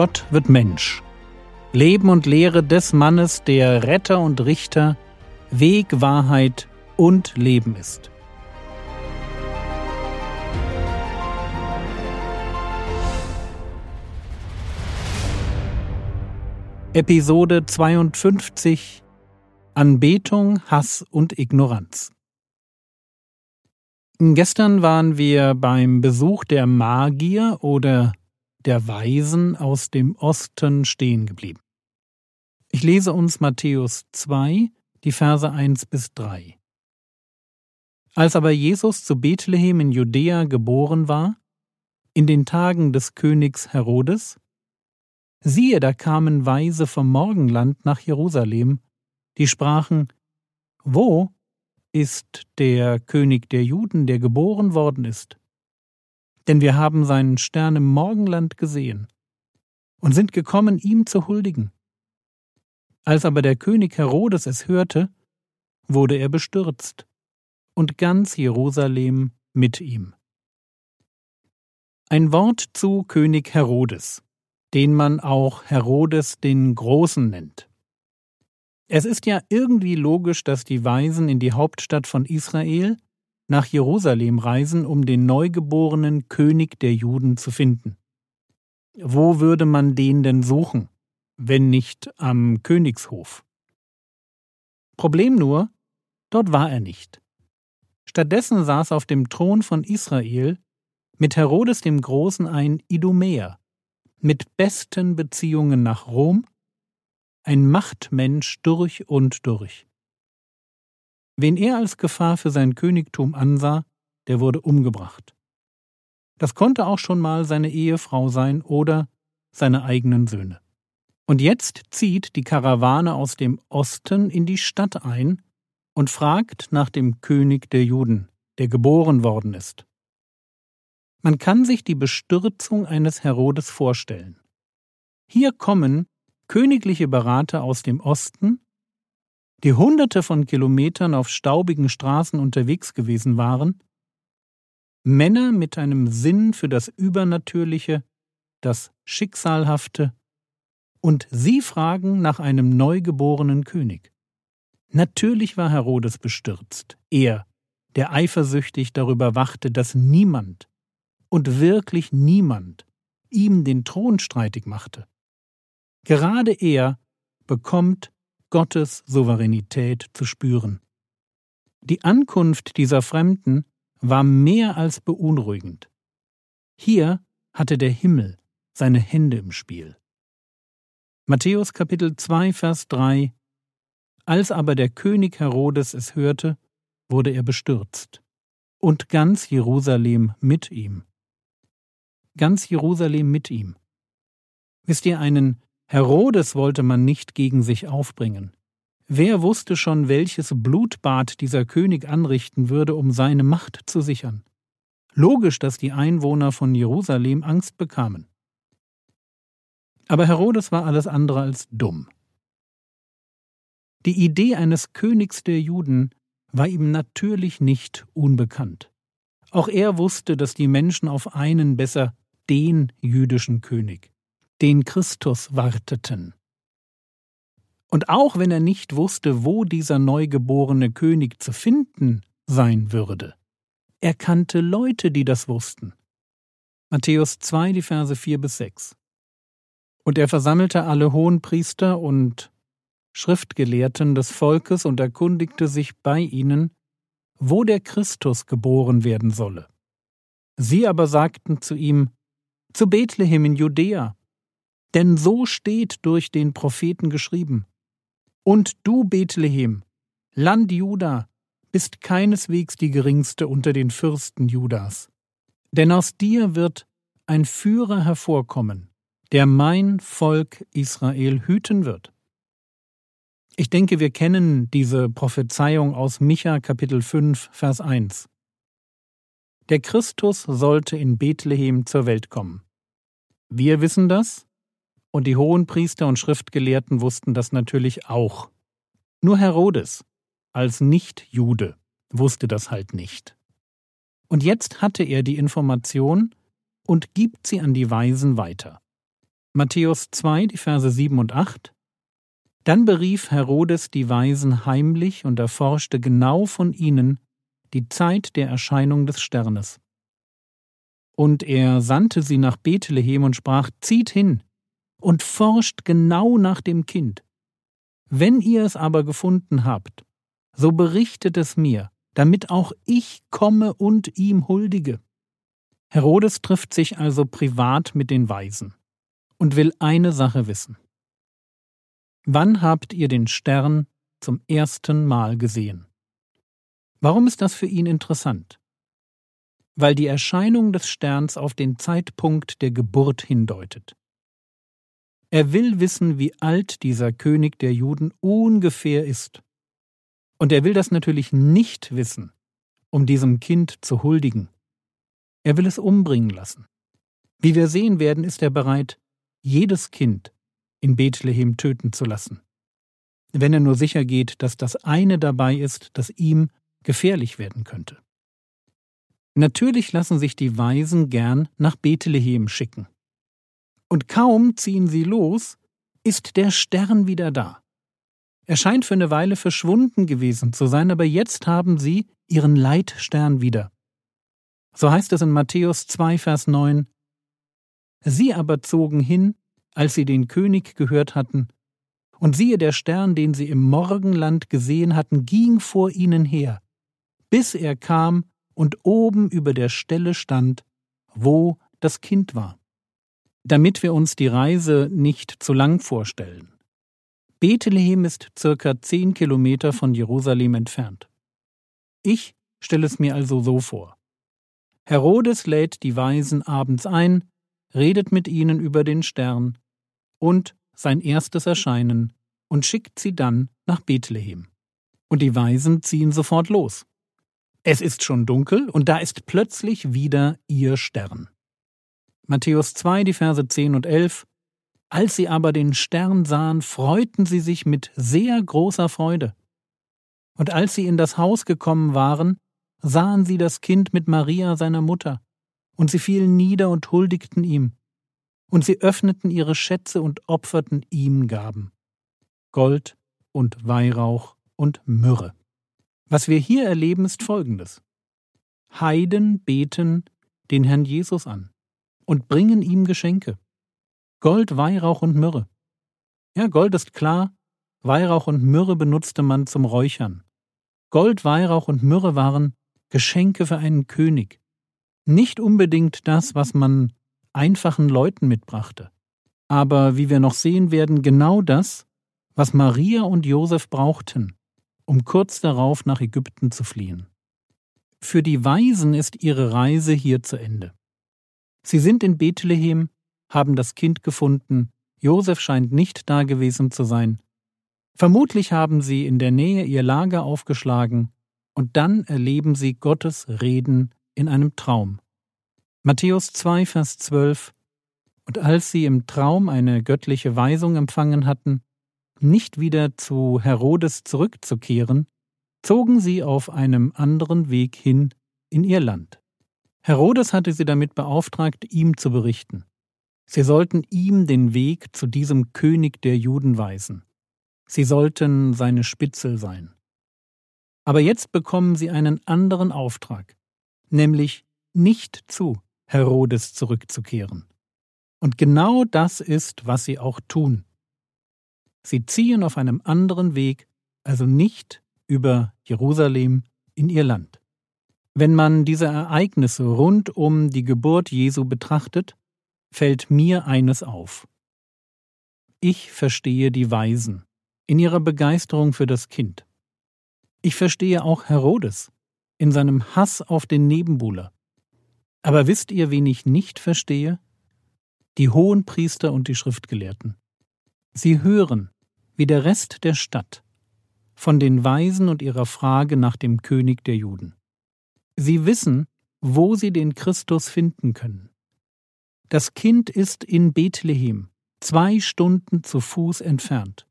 Gott wird Mensch. Leben und Lehre des Mannes, der Retter und Richter, Weg, Wahrheit und Leben ist. Episode 52 Anbetung, Hass und Ignoranz. Gestern waren wir beim Besuch der Magier oder der Weisen aus dem Osten stehen geblieben. Ich lese uns Matthäus 2, die Verse 1 bis 3. Als aber Jesus zu Bethlehem in Judäa geboren war, in den Tagen des Königs Herodes, siehe, da kamen Weise vom Morgenland nach Jerusalem, die sprachen, Wo ist der König der Juden, der geboren worden ist? Denn wir haben seinen Stern im Morgenland gesehen und sind gekommen, ihm zu huldigen. Als aber der König Herodes es hörte, wurde er bestürzt, und ganz Jerusalem mit ihm. Ein Wort zu König Herodes, den man auch Herodes den Großen nennt. Es ist ja irgendwie logisch, dass die Weisen in die Hauptstadt von Israel nach Jerusalem reisen, um den neugeborenen König der Juden zu finden. Wo würde man den denn suchen, wenn nicht am Königshof? Problem nur, dort war er nicht. Stattdessen saß auf dem Thron von Israel mit Herodes dem Großen ein Idumäer, mit besten Beziehungen nach Rom ein Machtmensch durch und durch. Wen er als Gefahr für sein Königtum ansah, der wurde umgebracht. Das konnte auch schon mal seine Ehefrau sein oder seine eigenen Söhne. Und jetzt zieht die Karawane aus dem Osten in die Stadt ein und fragt nach dem König der Juden, der geboren worden ist. Man kann sich die Bestürzung eines Herodes vorstellen. Hier kommen königliche Berater aus dem Osten, die hunderte von Kilometern auf staubigen Straßen unterwegs gewesen waren, Männer mit einem Sinn für das Übernatürliche, das Schicksalhafte, und sie fragen nach einem neugeborenen König. Natürlich war Herodes bestürzt, er, der eifersüchtig darüber wachte, dass niemand, und wirklich niemand, ihm den Thron streitig machte. Gerade er bekommt Gottes Souveränität zu spüren. Die Ankunft dieser Fremden war mehr als beunruhigend. Hier hatte der Himmel seine Hände im Spiel. Matthäus Kapitel 2 Vers 3 Als aber der König Herodes es hörte, wurde er bestürzt, und ganz Jerusalem mit ihm. Ganz Jerusalem mit ihm. Wisst ihr, einen Herodes wollte man nicht gegen sich aufbringen. Wer wusste schon, welches Blutbad dieser König anrichten würde, um seine Macht zu sichern? Logisch, dass die Einwohner von Jerusalem Angst bekamen. Aber Herodes war alles andere als dumm. Die Idee eines Königs der Juden war ihm natürlich nicht unbekannt. Auch er wusste, dass die Menschen auf einen, besser den jüdischen König, den Christus warteten. Und auch wenn er nicht wusste, wo dieser neugeborene König zu finden sein würde, er kannte Leute, die das wussten. Matthäus 2, die Verse 4 bis 6. Und er versammelte alle Hohenpriester und Schriftgelehrten des Volkes und erkundigte sich bei ihnen, wo der Christus geboren werden solle. Sie aber sagten zu ihm, zu Bethlehem in Judäa, denn so steht durch den Propheten geschrieben. Und du, Bethlehem, Land Juda, bist keineswegs die geringste unter den Fürsten Judas. Denn aus dir wird ein Führer hervorkommen, der mein Volk Israel hüten wird. Ich denke, wir kennen diese Prophezeiung aus Micha Kapitel 5, Vers 1. Der Christus sollte in Bethlehem zur Welt kommen. Wir wissen das, und die Hohenpriester und Schriftgelehrten wussten das natürlich auch. Nur Herodes, als Nicht-Jude, wusste das halt nicht. Und jetzt hatte er die Information und gibt sie an die Weisen weiter. Matthäus 2, die Verse 7 und 8. Dann berief Herodes die Weisen heimlich und erforschte genau von ihnen die Zeit der Erscheinung des Sternes. Und er sandte sie nach Bethlehem und sprach: Zieht hin und forscht genau nach dem Kind. Wenn ihr es aber gefunden habt, so berichtet es mir, damit auch ich komme und ihm huldige. Herodes trifft sich also privat mit den Weisen und will eine Sache wissen. Wann habt ihr den Stern zum ersten Mal gesehen? Warum ist das für ihn interessant? Weil die Erscheinung des Sterns auf den Zeitpunkt der Geburt hindeutet. Er will wissen, wie alt dieser König der Juden ungefähr ist. Und er will das natürlich nicht wissen, um diesem Kind zu huldigen. Er will es umbringen lassen. Wie wir sehen werden, ist er bereit, jedes Kind in Bethlehem töten zu lassen, wenn er nur sicher geht, dass das eine dabei ist, das ihm gefährlich werden könnte. Natürlich lassen sich die Weisen gern nach Bethlehem schicken. Und kaum ziehen sie los, ist der Stern wieder da. Er scheint für eine Weile verschwunden gewesen zu sein, aber jetzt haben sie ihren Leitstern wieder. So heißt es in Matthäus 2, Vers 9. Sie aber zogen hin, als sie den König gehört hatten, und siehe, der Stern, den sie im Morgenland gesehen hatten, ging vor ihnen her, bis er kam und oben über der Stelle stand, wo das Kind war. Damit wir uns die Reise nicht zu lang vorstellen. Bethlehem ist circa zehn Kilometer von Jerusalem entfernt. Ich stelle es mir also so vor. Herodes lädt die Weisen abends ein, redet mit ihnen über den Stern und sein erstes Erscheinen und schickt sie dann nach Bethlehem. Und die Weisen ziehen sofort los. Es ist schon dunkel und da ist plötzlich wieder ihr Stern. Matthäus 2, die Verse 10 und 11. Als sie aber den Stern sahen, freuten sie sich mit sehr großer Freude. Und als sie in das Haus gekommen waren, sahen sie das Kind mit Maria, seiner Mutter, und sie fielen nieder und huldigten ihm. Und sie öffneten ihre Schätze und opferten ihm Gaben. Gold und Weihrauch und Myrrhe. Was wir hier erleben, ist Folgendes. Heiden beten den Herrn Jesus an und bringen ihm Geschenke. Gold, Weihrauch und Myrrhe. Ja, Gold ist klar, Weihrauch und Myrrhe benutzte man zum Räuchern. Gold, Weihrauch und Myrrhe waren Geschenke für einen König. Nicht unbedingt das, was man einfachen Leuten mitbrachte. Aber wie wir noch sehen werden, genau das, was Maria und Josef brauchten, um kurz darauf nach Ägypten zu fliehen. Für die Weisen ist ihre Reise hier zu Ende. Sie sind in Bethlehem, haben das Kind gefunden, Josef scheint nicht da gewesen zu sein. Vermutlich haben sie in der Nähe ihr Lager aufgeschlagen, und dann erleben sie Gottes Reden in einem Traum. Matthäus 2, Vers 12 Und als sie im Traum eine göttliche Weisung empfangen hatten, nicht wieder zu Herodes zurückzukehren, zogen sie auf einem anderen Weg hin in ihr Land. Herodes hatte sie damit beauftragt, ihm zu berichten. Sie sollten ihm den Weg zu diesem König der Juden weisen. Sie sollten seine Spitzel sein. Aber jetzt bekommen sie einen anderen Auftrag, nämlich nicht zu Herodes zurückzukehren. Und genau das ist, was sie auch tun. Sie ziehen auf einem anderen Weg, also nicht über Jerusalem in ihr Land. Wenn man diese Ereignisse rund um die Geburt Jesu betrachtet, fällt mir eines auf. Ich verstehe die Weisen in ihrer Begeisterung für das Kind. Ich verstehe auch Herodes in seinem Hass auf den Nebenbuhler. Aber wisst ihr, wen ich nicht verstehe? Die Hohenpriester und die Schriftgelehrten. Sie hören, wie der Rest der Stadt, von den Weisen und ihrer Frage nach dem König der Juden. Sie wissen, wo sie den Christus finden können. Das Kind ist in Bethlehem, zwei Stunden zu Fuß entfernt,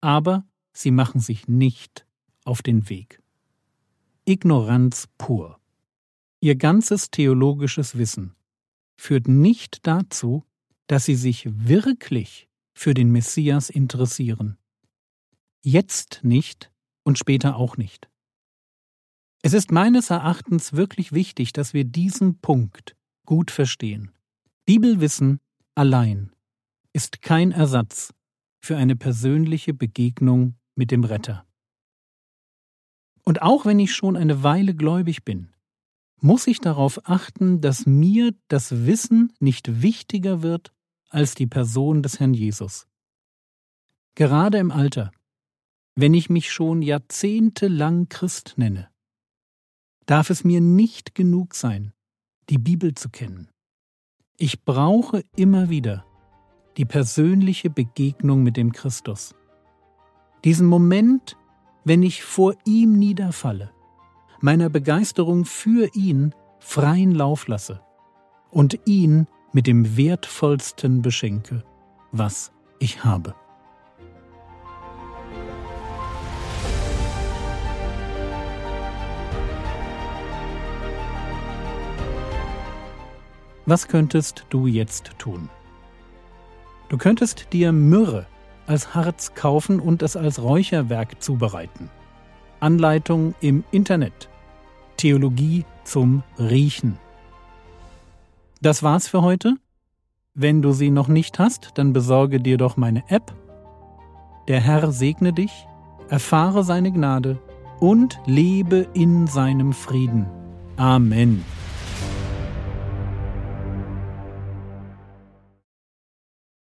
aber sie machen sich nicht auf den Weg. Ignoranz pur. Ihr ganzes theologisches Wissen führt nicht dazu, dass sie sich wirklich für den Messias interessieren. Jetzt nicht und später auch nicht. Es ist meines Erachtens wirklich wichtig, dass wir diesen Punkt gut verstehen. Bibelwissen allein ist kein Ersatz für eine persönliche Begegnung mit dem Retter. Und auch wenn ich schon eine Weile gläubig bin, muss ich darauf achten, dass mir das Wissen nicht wichtiger wird als die Person des Herrn Jesus. Gerade im Alter, wenn ich mich schon jahrzehntelang Christ nenne, darf es mir nicht genug sein, die Bibel zu kennen. Ich brauche immer wieder die persönliche Begegnung mit dem Christus. Diesen Moment, wenn ich vor ihm niederfalle, meiner Begeisterung für ihn freien Lauf lasse und ihn mit dem wertvollsten beschenke, was ich habe. Was könntest du jetzt tun? Du könntest dir Myrrhe als Harz kaufen und es als Räucherwerk zubereiten. Anleitung im Internet. Theologie zum Riechen. Das war's für heute. Wenn du sie noch nicht hast, dann besorge dir doch meine App. Der Herr segne dich, erfahre seine Gnade und lebe in seinem Frieden. Amen.